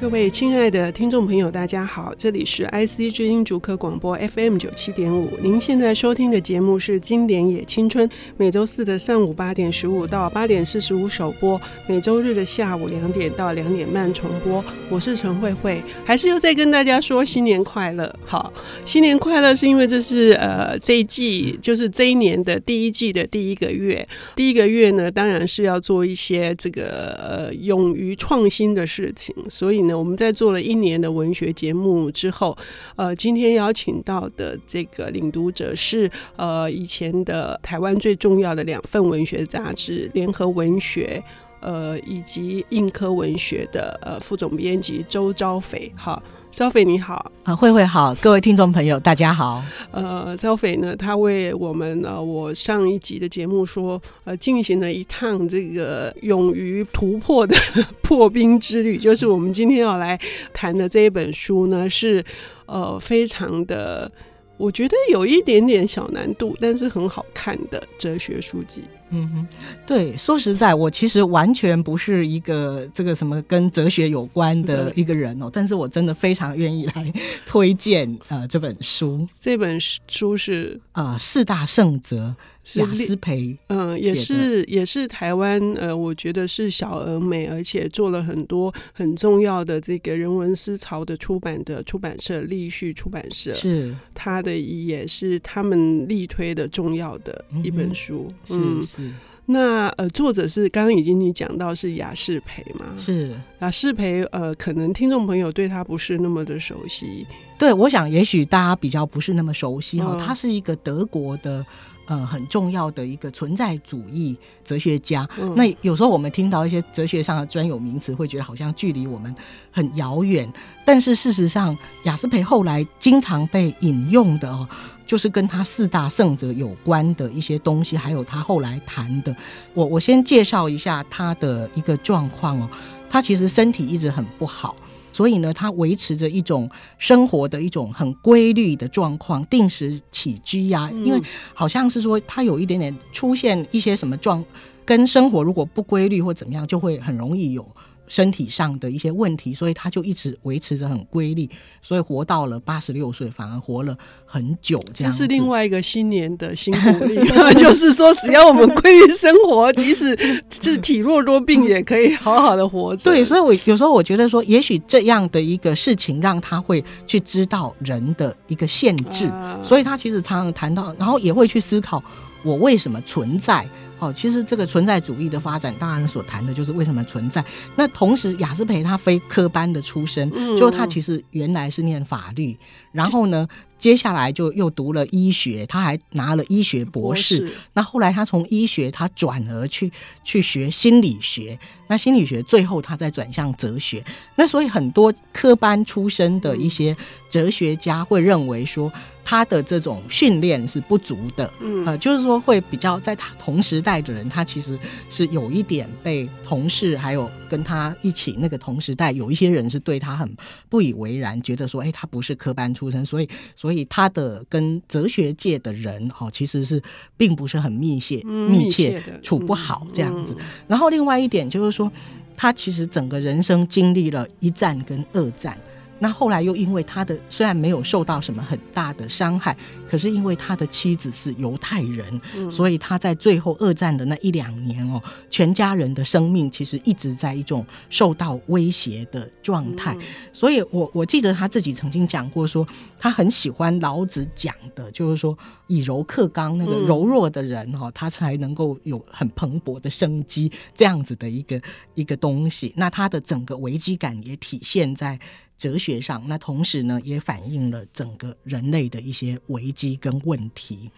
各位亲爱的听众朋友，大家好，这里是 IC 之音主客广播 FM 九七点五。您现在收听的节目是《经典也青春》，每周四的上午八点十五到八点四十五首播，每周日的下午两点到两点半重播。我是陈慧慧，还是要再跟大家说新年快乐。好，新年快乐是因为这是呃这一季就是这一年的第一季的第一个月，第一个月呢，当然是要做一些这个呃勇于创新的事情，所以。我们在做了一年的文学节目之后，呃，今天邀请到的这个领读者是呃以前的台湾最重要的两份文学杂志《联合文学》呃以及《硬科文学》的呃副总编辑周昭斐，哈。昭斐你好啊，慧慧好，各位听众朋友大家好。呃，昭斐呢，他为我们呃，我上一集的节目说，呃，进行了一趟这个勇于突破的破冰之旅，就是我们今天要来谈的这一本书呢，是呃，非常的，我觉得有一点点小难度，但是很好看的哲学书籍。嗯哼，对，说实在，我其实完全不是一个这个什么跟哲学有关的一个人哦，嗯、但是我真的非常愿意来推荐呃这本书。这本书是呃四大圣哲雅思培，嗯，也是也是台湾呃，我觉得是小而美，而且做了很多很重要的这个人文思潮的出版的出版社立序出版社，是。他的也是他们力推的重要的一本书，嗯。是嗯，那呃，作者是刚刚已经你讲到是雅士培嘛？是雅士培，呃，可能听众朋友对他不是那么的熟悉。对，我想也许大家比较不是那么熟悉哈，嗯、他是一个德国的呃很重要的一个存在主义哲学家。嗯、那有时候我们听到一些哲学上的专有名词，会觉得好像距离我们很遥远，但是事实上，雅斯培后来经常被引用的哦。就是跟他四大圣者有关的一些东西，还有他后来谈的。我我先介绍一下他的一个状况哦。他其实身体一直很不好，所以呢，他维持着一种生活的一种很规律的状况，定时起居呀、啊。因为好像是说他有一点点出现一些什么状，跟生活如果不规律或怎么样，就会很容易有。身体上的一些问题，所以他就一直维持着很规律，所以活到了八十六岁，反而活了很久。这样，这是另外一个新年的新鼓励，就是说，只要我们规律生活，即使 是体弱多病，也可以好好的活着。对，所以我有时候我觉得说，也许这样的一个事情，让他会去知道人的一个限制，啊、所以他其实常常谈到，然后也会去思考我为什么存在。哦，其实这个存在主义的发展，当然所谈的就是为什么存在。那同时，雅斯培他非科班的出身，嗯、就他其实原来是念法律，然后呢，接下来就又读了医学，他还拿了医学博士。那后来他从医学，他转而去去学心理学。那心理学最后他再转向哲学。那所以很多科班出身的一些哲学家会认为说。他的这种训练是不足的，嗯，呃，就是说会比较在他同时代的人，他其实是有一点被同事还有跟他一起那个同时代有一些人是对他很不以为然，觉得说，哎，他不是科班出身，所以，所以他的跟哲学界的人，哦，其实是并不是很密切、密切处不好这样子。然后另外一点就是说，他其实整个人生经历了一战跟二战。那后来又因为他的虽然没有受到什么很大的伤害，可是因为他的妻子是犹太人，嗯、所以他在最后二战的那一两年哦，全家人的生命其实一直在一种受到威胁的状态。嗯、所以我我记得他自己曾经讲过说，他很喜欢老子讲的，就是说以柔克刚，那个柔弱的人哈，他才能够有很蓬勃的生机这样子的一个一个东西。那他的整个危机感也体现在。哲学上，那同时呢，也反映了整个人类的一些危机跟问题。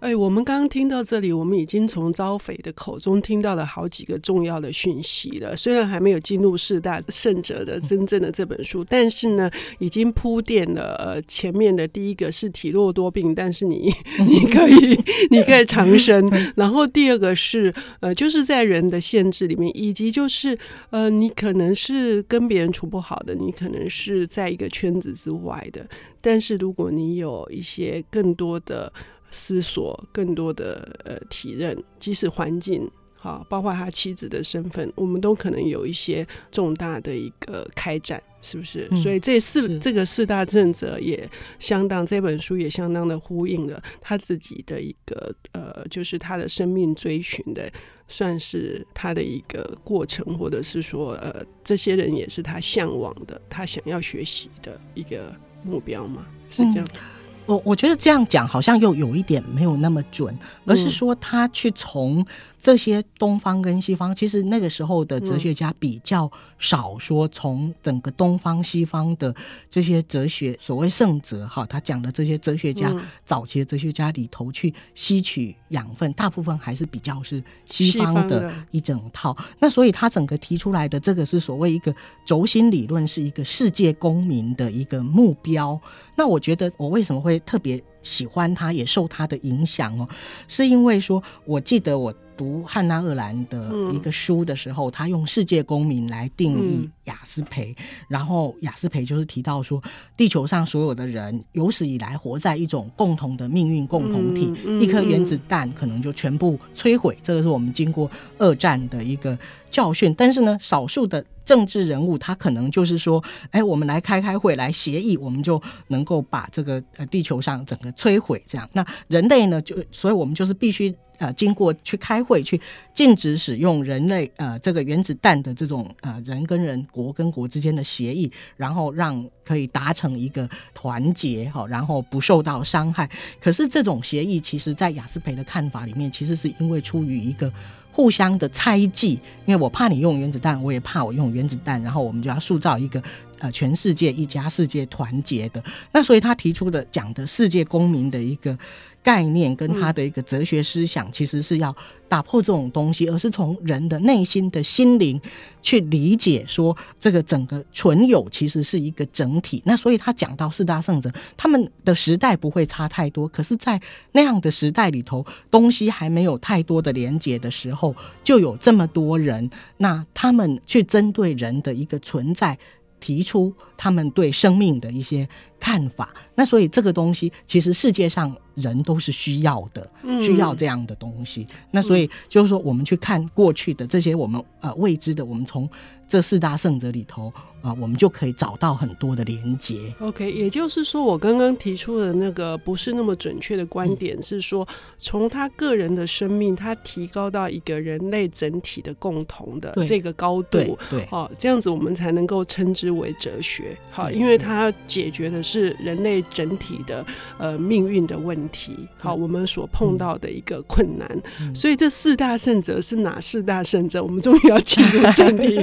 哎，我们刚刚听到这里，我们已经从招匪的口中听到了好几个重要的讯息了。虽然还没有进入四大圣者的真正的这本书，但是呢，已经铺垫了。呃，前面的第一个是体弱多病，但是你 你可以你可以长生。然后第二个是呃，就是在人的限制里面，以及就是呃，你可能是跟别人处不好的，你可能是。是在一个圈子之外的，但是如果你有一些更多的思索，更多的呃体认，即使环境哈，包括他妻子的身份，我们都可能有一些重大的一个开展，是不是？嗯、所以这四这个四大正则也相当，这本书也相当的呼应了他自己的一个呃，就是他的生命追寻的，算是他的一个过程，或者是说呃，这些人也是他向往的，他想要学习的一个目标嘛，是这样。嗯我我觉得这样讲好像又有一点没有那么准，而是说他去从。这些东方跟西方，其实那个时候的哲学家比较少说从整个东方西方的这些哲学，所谓圣哲哈，他讲的这些哲学家早期的哲学家里头去吸取养分，大部分还是比较是西方的一整套。那所以他整个提出来的这个是所谓一个轴心理论，是一个世界公民的一个目标。那我觉得我为什么会特别喜欢他，也受他的影响哦，是因为说我记得我。读汉娜·鄂兰的一个书的时候，嗯、他用世界公民来定义雅斯培，嗯、然后雅斯培就是提到说，地球上所有的人有史以来活在一种共同的命运共同体，一颗原子弹可能就全部摧毁，这个是我们经过二战的一个教训。但是呢，少数的政治人物他可能就是说，哎，我们来开开会来协议，我们就能够把这个呃地球上整个摧毁。这样，那人类呢，就所以我们就是必须。呃，经过去开会去禁止使用人类呃这个原子弹的这种呃人跟人国跟国之间的协议，然后让可以达成一个团结哈，然后不受到伤害。可是这种协议，其实在雅斯培的看法里面，其实是因为出于一个互相的猜忌，因为我怕你用原子弹，我也怕我用原子弹，然后我们就要塑造一个呃全世界一家世界团结的。那所以他提出的讲的世界公民的一个。概念跟他的一个哲学思想，其实是要打破这种东西，而是从人的内心的心灵去理解，说这个整个存有其实是一个整体。那所以他讲到四大圣者，他们的时代不会差太多，可是，在那样的时代里头，东西还没有太多的连接的时候，就有这么多人，那他们去针对人的一个存在。提出他们对生命的一些看法，那所以这个东西其实世界上人都是需要的，嗯、需要这样的东西。那所以就是说，我们去看过去的这些我们呃未知的，我们从这四大圣者里头。啊，我们就可以找到很多的连接。OK，也就是说，我刚刚提出的那个不是那么准确的观点是说，从他个人的生命，他提高到一个人类整体的共同的这个高度，对，好，这样子我们才能够称之为哲学。好，因为它解决的是人类整体的呃命运的问题。好，我们所碰到的一个困难。所以这四大圣者是哪四大圣者？我们终于要进入正题。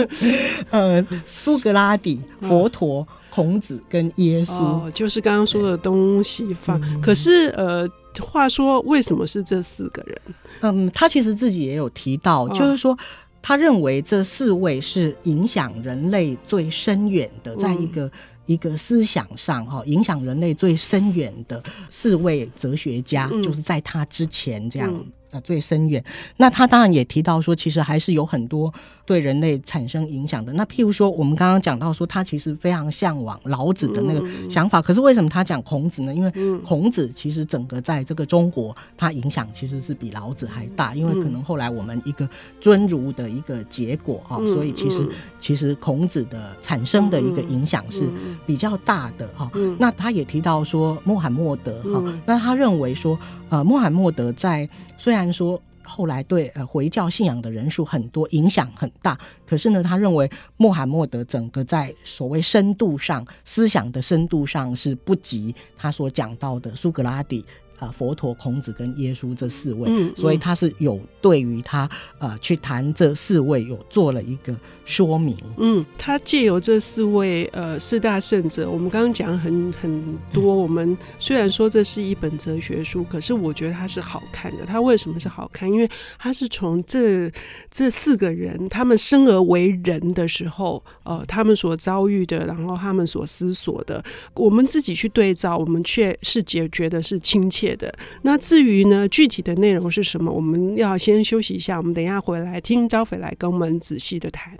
呃。苏格拉底、佛陀、孔子跟耶稣，哦，就是刚刚说的东西方。嗯、可是，呃，话说，为什么是这四个人？嗯，他其实自己也有提到，哦、就是说，他认为这四位是影响人类最深远的，在一个、嗯、一个思想上哈，影响人类最深远的四位哲学家，嗯、就是在他之前这样。嗯啊，最深远。那他当然也提到说，其实还是有很多对人类产生影响的。那譬如说，我们刚刚讲到说，他其实非常向往老子的那个想法。可是为什么他讲孔子呢？因为孔子其实整个在这个中国，他影响其实是比老子还大。因为可能后来我们一个尊儒的一个结果哈，所以其实其实孔子的产生的一个影响是比较大的哈。那他也提到说，穆罕默德哈，那他认为说，呃，穆罕默德在虽然说后来对呃回教信仰的人数很多，影响很大，可是呢，他认为穆罕默德整个在所谓深度上、思想的深度上是不及他所讲到的苏格拉底。啊，佛陀、孔子跟耶稣这四位，嗯嗯、所以他是有对于他呃去谈这四位有做了一个说明。嗯，他借由这四位呃四大圣者，我们刚刚讲很很多。我们虽然说这是一本哲学书，可是我觉得它是好看的。它为什么是好看？因为它是从这这四个人他们生而为人的时候，呃，他们所遭遇的，然后他们所思索的，我们自己去对照，我们却是解觉得是亲切的。那至于呢，具体的内容是什么？我们要先休息一下，我们等一下回来听招斐来跟我们仔细的谈。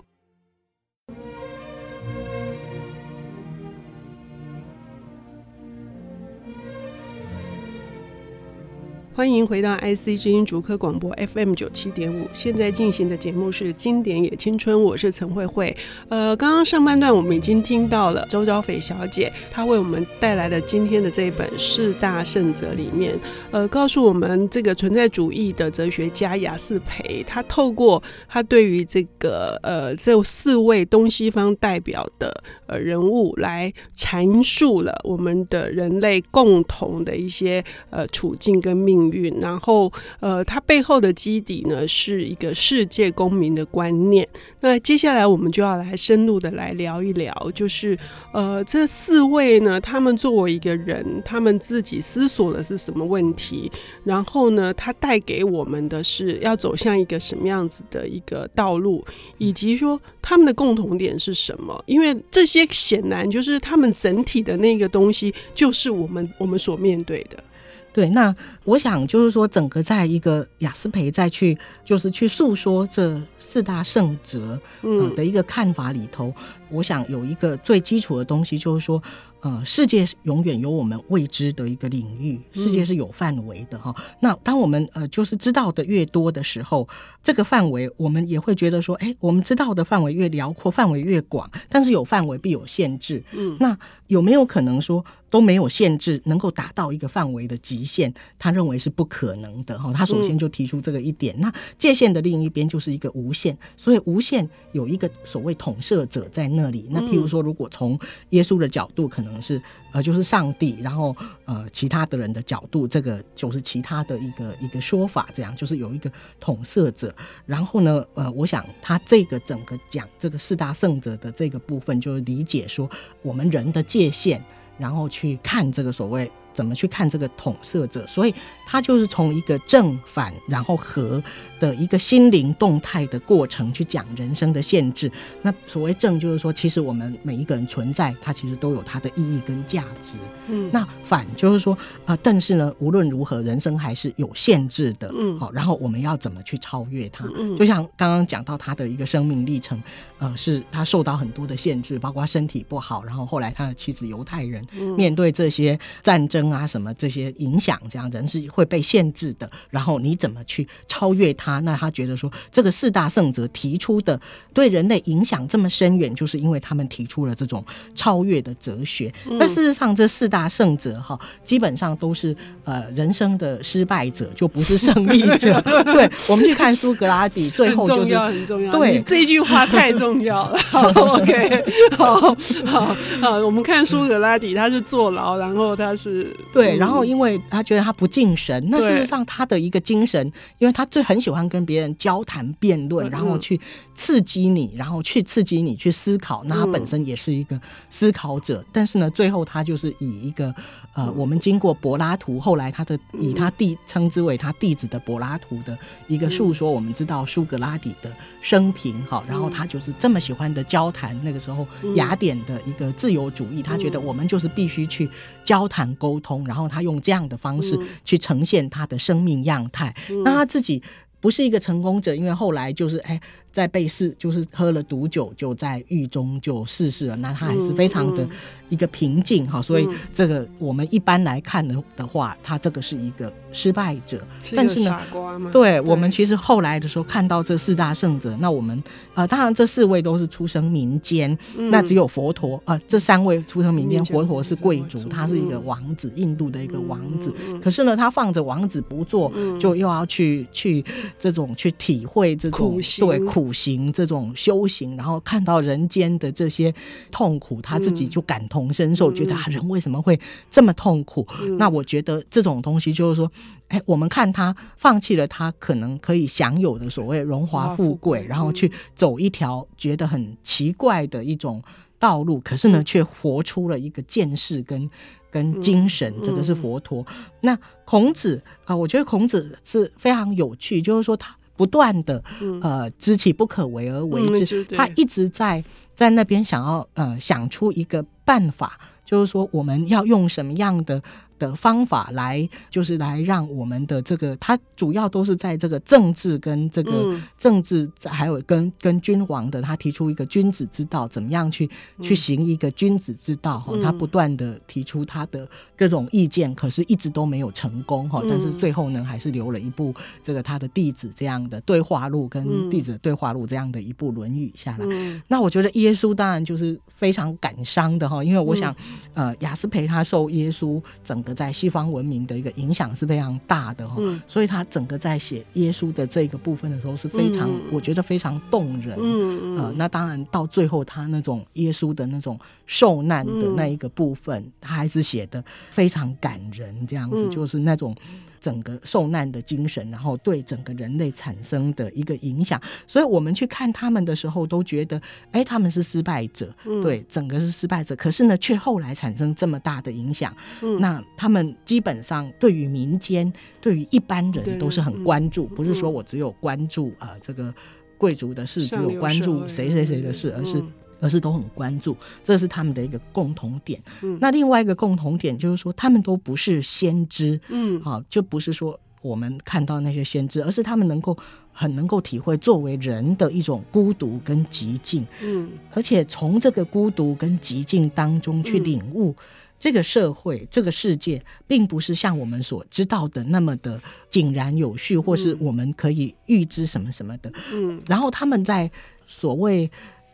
欢迎回到 IC 之音竹科广播 FM 九七点五。现在进行的节目是《经典也青春》，我是陈慧慧。呃，刚刚上半段我们已经听到了周昭斐小姐她为我们带来的今天的这一本《四大圣哲》里面，呃，告诉我们这个存在主义的哲学家雅斯培，他透过他对于这个呃这四位东西方代表的呃人物来阐述了我们的人类共同的一些呃处境跟命运，然后呃，它背后的基底呢是一个世界公民的观念。那接下来我们就要来深入的来聊一聊，就是呃，这四位呢，他们作为一个人，他们自己思索的是什么问题，然后呢，他带给我们的是要走向一个什么样子的一个道路，以及说他们的共同点是什么？因为这些显然就是他们整体的那个东西，就是我们我们所面对的。对，那我想就是说，整个在一个雅斯培再去就是去诉说这四大圣哲呃的一个看法里头，嗯、我想有一个最基础的东西，就是说。呃，世界永远有我们未知的一个领域，世界是有范围的哈。嗯、那当我们呃就是知道的越多的时候，这个范围我们也会觉得说，哎，我们知道的范围越辽阔，范围越广，但是有范围必有限制。嗯，那有没有可能说都没有限制，能够达到一个范围的极限？他认为是不可能的哈。他首先就提出这个一点。嗯、那界限的另一边就是一个无限，所以无限有一个所谓统摄者在那里。那譬如说，如果从耶稣的角度，可能是呃，就是上帝，然后呃，其他的人的角度，这个就是其他的一个一个说法，这样就是有一个统摄者。然后呢，呃，我想他这个整个讲这个四大圣者的这个部分，就是理解说我们人的界限，然后去看这个所谓。怎么去看这个统摄者？所以他就是从一个正反然后和的一个心灵动态的过程去讲人生的限制。那所谓正就是说，其实我们每一个人存在，它其实都有它的意义跟价值。嗯，那反就是说啊、呃，但是呢，无论如何，人生还是有限制的。嗯，好，然后我们要怎么去超越它？嗯，就像刚刚讲到他的一个生命历程，呃，是他受到很多的限制，包括身体不好，然后后来他的妻子犹太人，面对这些战争。啊，什么这些影响，这样人是会被限制的。然后你怎么去超越他？那他觉得说，这个四大圣哲提出的对人类影响这么深远，就是因为他们提出了这种超越的哲学。那、嗯、事实上，这四大圣哲哈，基本上都是呃人生的失败者，就不是胜利者。对，我们去看苏格拉底，最后就是很重要，对，这句话太重要了。好，OK，好好好，我们看苏格拉底，他是坐牢，然后他是。对，然后因为他觉得他不敬神，那事实上他的一个精神，因为他最很喜欢跟别人交谈辩论，然后去刺激你，然后去刺激你去思考。那他本身也是一个思考者，但是呢，最后他就是以一个呃，我们经过柏拉图，后来他的以他弟称之为他弟子的柏拉图的一个述说，我们知道苏格拉底的生平哈，然后他就是这么喜欢的交谈。那个时候雅典的一个自由主义，他觉得我们就是必须去交谈沟通。然后他用这样的方式去呈现他的生命样态，嗯、那他自己不是一个成功者，因为后来就是哎。在被试，就是喝了毒酒，就在狱中就逝世了。那他还是非常的一个平静哈，嗯嗯、所以这个我们一般来看的的话，他这个是一个失败者。是但是呢，对，对我们其实后来的时候看到这四大圣者，那我们呃，当然这四位都是出生民间，嗯、那只有佛陀呃，这三位出生民间，佛陀是贵族，他是一个王子，印度的一个王子。嗯、可是呢，他放着王子不做，嗯、就又要去去这种去体会这种苦对苦。苦行这种修行，然后看到人间的这些痛苦，他自己就感同身受，嗯、觉得啊，人为什么会这么痛苦？嗯、那我觉得这种东西就是说，哎，我们看他放弃了他可能可以享有的所谓荣华富贵，然后去走一条觉得很奇怪的一种道路，可是呢，却活出了一个见识跟跟精神，这个是佛陀。嗯、那孔子啊、呃，我觉得孔子是非常有趣，就是说他。不断的呃，知其不可为而为之，嗯、他一直在在那边想要呃想出一个办法，就是说我们要用什么样的的方法来，就是来让我们的这个，他主要都是在这个政治跟这个政治，还有跟跟君王的，他提出一个君子之道，怎么样去去行一个君子之道哈，他不断的提出他的各种意见，可是一直都没有成功哈，但是最后呢，还是留了一部这个他的弟子这样的对话录跟弟子的对话录这样的一部《论语》下来。那我觉得耶稣当然就是非常感伤的哈，因为我想，呃，雅斯培他受耶稣整个在西方文明的一个影响是非常大的哈，所以他整个在写耶稣的这个部分的时候是非常，我觉得非常动人。呃，那当然到最后他那种耶稣的那种受难的那一个部分，他还是写的非常感人，这样子就是那种。整个受难的精神，然后对整个人类产生的一个影响，所以我们去看他们的时候，都觉得，哎，他们是失败者，嗯、对，整个是失败者。可是呢，却后来产生这么大的影响。嗯、那他们基本上对于民间，对于一般人都是很关注，嗯、不是说我只有关注啊、呃、这个贵族的事，只有关注谁谁谁的事，而是。而是都很关注，这是他们的一个共同点。嗯，那另外一个共同点就是说，他们都不是先知。嗯，好，就不是说我们看到那些先知，而是他们能够很能够体会作为人的一种孤独跟极境。嗯，而且从这个孤独跟极境当中去领悟这个社会、这个世界，并不是像我们所知道的那么的井然有序，或是我们可以预知什么什么的。嗯，然后他们在所谓。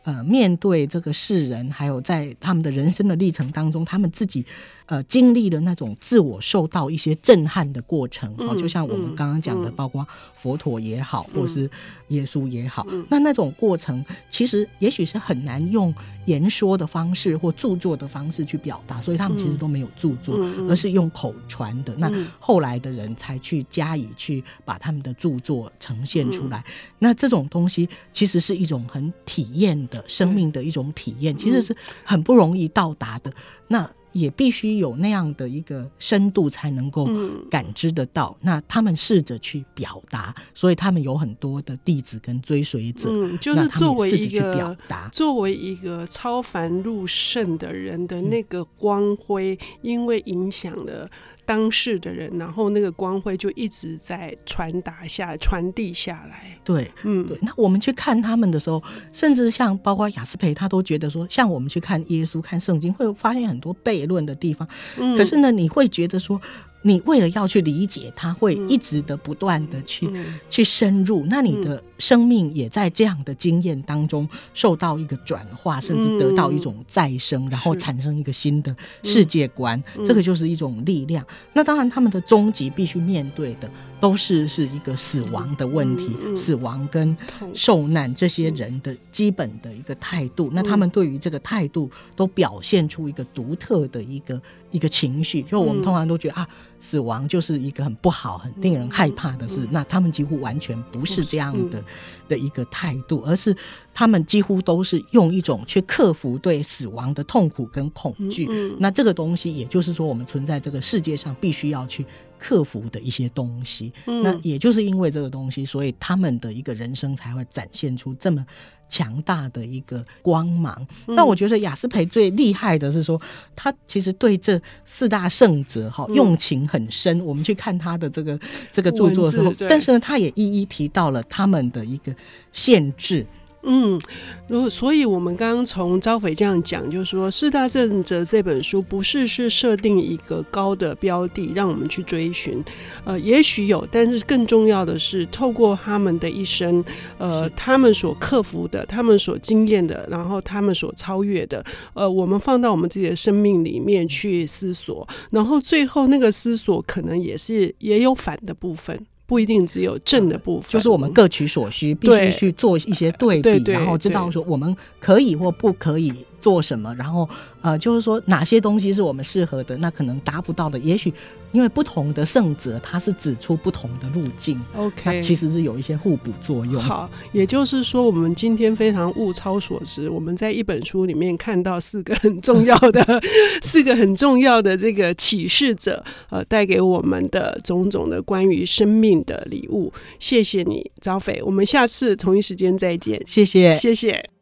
呃，面对这个世人，还有在他们的人生的历程当中，他们自己。呃，经历了那种自我受到一些震撼的过程，哦、嗯，就像我们刚刚讲的，嗯、包括佛陀也好，嗯、或是耶稣也好，嗯、那那种过程其实也许是很难用言说的方式或著作的方式去表达，所以他们其实都没有著作，嗯、而是用口传的。嗯、那后来的人才去加以去把他们的著作呈现出来。嗯、那这种东西其实是一种很体验的生命的一种体验，嗯、其实是很不容易到达的。那也必须有那样的一个深度，才能够感知得到。嗯、那他们试着去表达，所以他们有很多的弟子跟追随者。嗯，就是作为一个表达，作为一个超凡入圣的人的那个光辉，因为影响了。当事的人，然后那个光辉就一直在传达下、传递下来。对，嗯，对。那我们去看他们的时候，甚至像包括雅斯培，他都觉得说，像我们去看耶稣、看圣经，会发现很多悖论的地方。嗯，可是呢，你会觉得说。你为了要去理解，他会一直的不断的去、嗯、去深入，那你的生命也在这样的经验当中受到一个转化，甚至得到一种再生，嗯、然后产生一个新的世界观，嗯、这个就是一种力量。嗯、那当然，他们的终极必须面对的都是是一个死亡的问题，死亡跟受难这些人的基本的一个态度。嗯、那他们对于这个态度都表现出一个独特的一个一个情绪，就我们通常都觉得啊。死亡就是一个很不好、很令人害怕的事。嗯、那他们几乎完全不是这样的、嗯、的一个态度，而是他们几乎都是用一种去克服对死亡的痛苦跟恐惧。嗯嗯、那这个东西，也就是说，我们存在这个世界上必须要去克服的一些东西。嗯、那也就是因为这个东西，所以他们的一个人生才会展现出这么。强大的一个光芒。那我觉得雅斯培最厉害的是说，他其实对这四大圣哲哈用情很深。我们去看他的这个这个著作的时候，但是呢，他也一一提到了他们的一个限制。嗯，如所以，我们刚刚从招匪这样讲，就是说四大正则这本书不是是设定一个高的标的让我们去追寻，呃，也许有，但是更重要的是透过他们的一生，呃，他们所克服的，他们所经验的，然后他们所超越的，呃，我们放到我们自己的生命里面去思索，然后最后那个思索可能也是也有反的部分。不一定只有正的部分，就是我们各取所需，必须去做一些对比，对对对，然后知道说我们可以或不可以做什么，然后呃，就是说哪些东西是我们适合的，那可能达不到的，也许因为不同的圣哲，他是指出不同的路径，OK，其实是有一些互补作用。好，也就是说，我们今天非常物超所值，我们在一本书里面看到四个很重要的，四个很重要的这个启示者，呃，带给我们的种种的关于生命的礼物。谢谢你，张斐，我们下次同一时间再见。谢谢，谢谢。